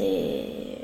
嗯。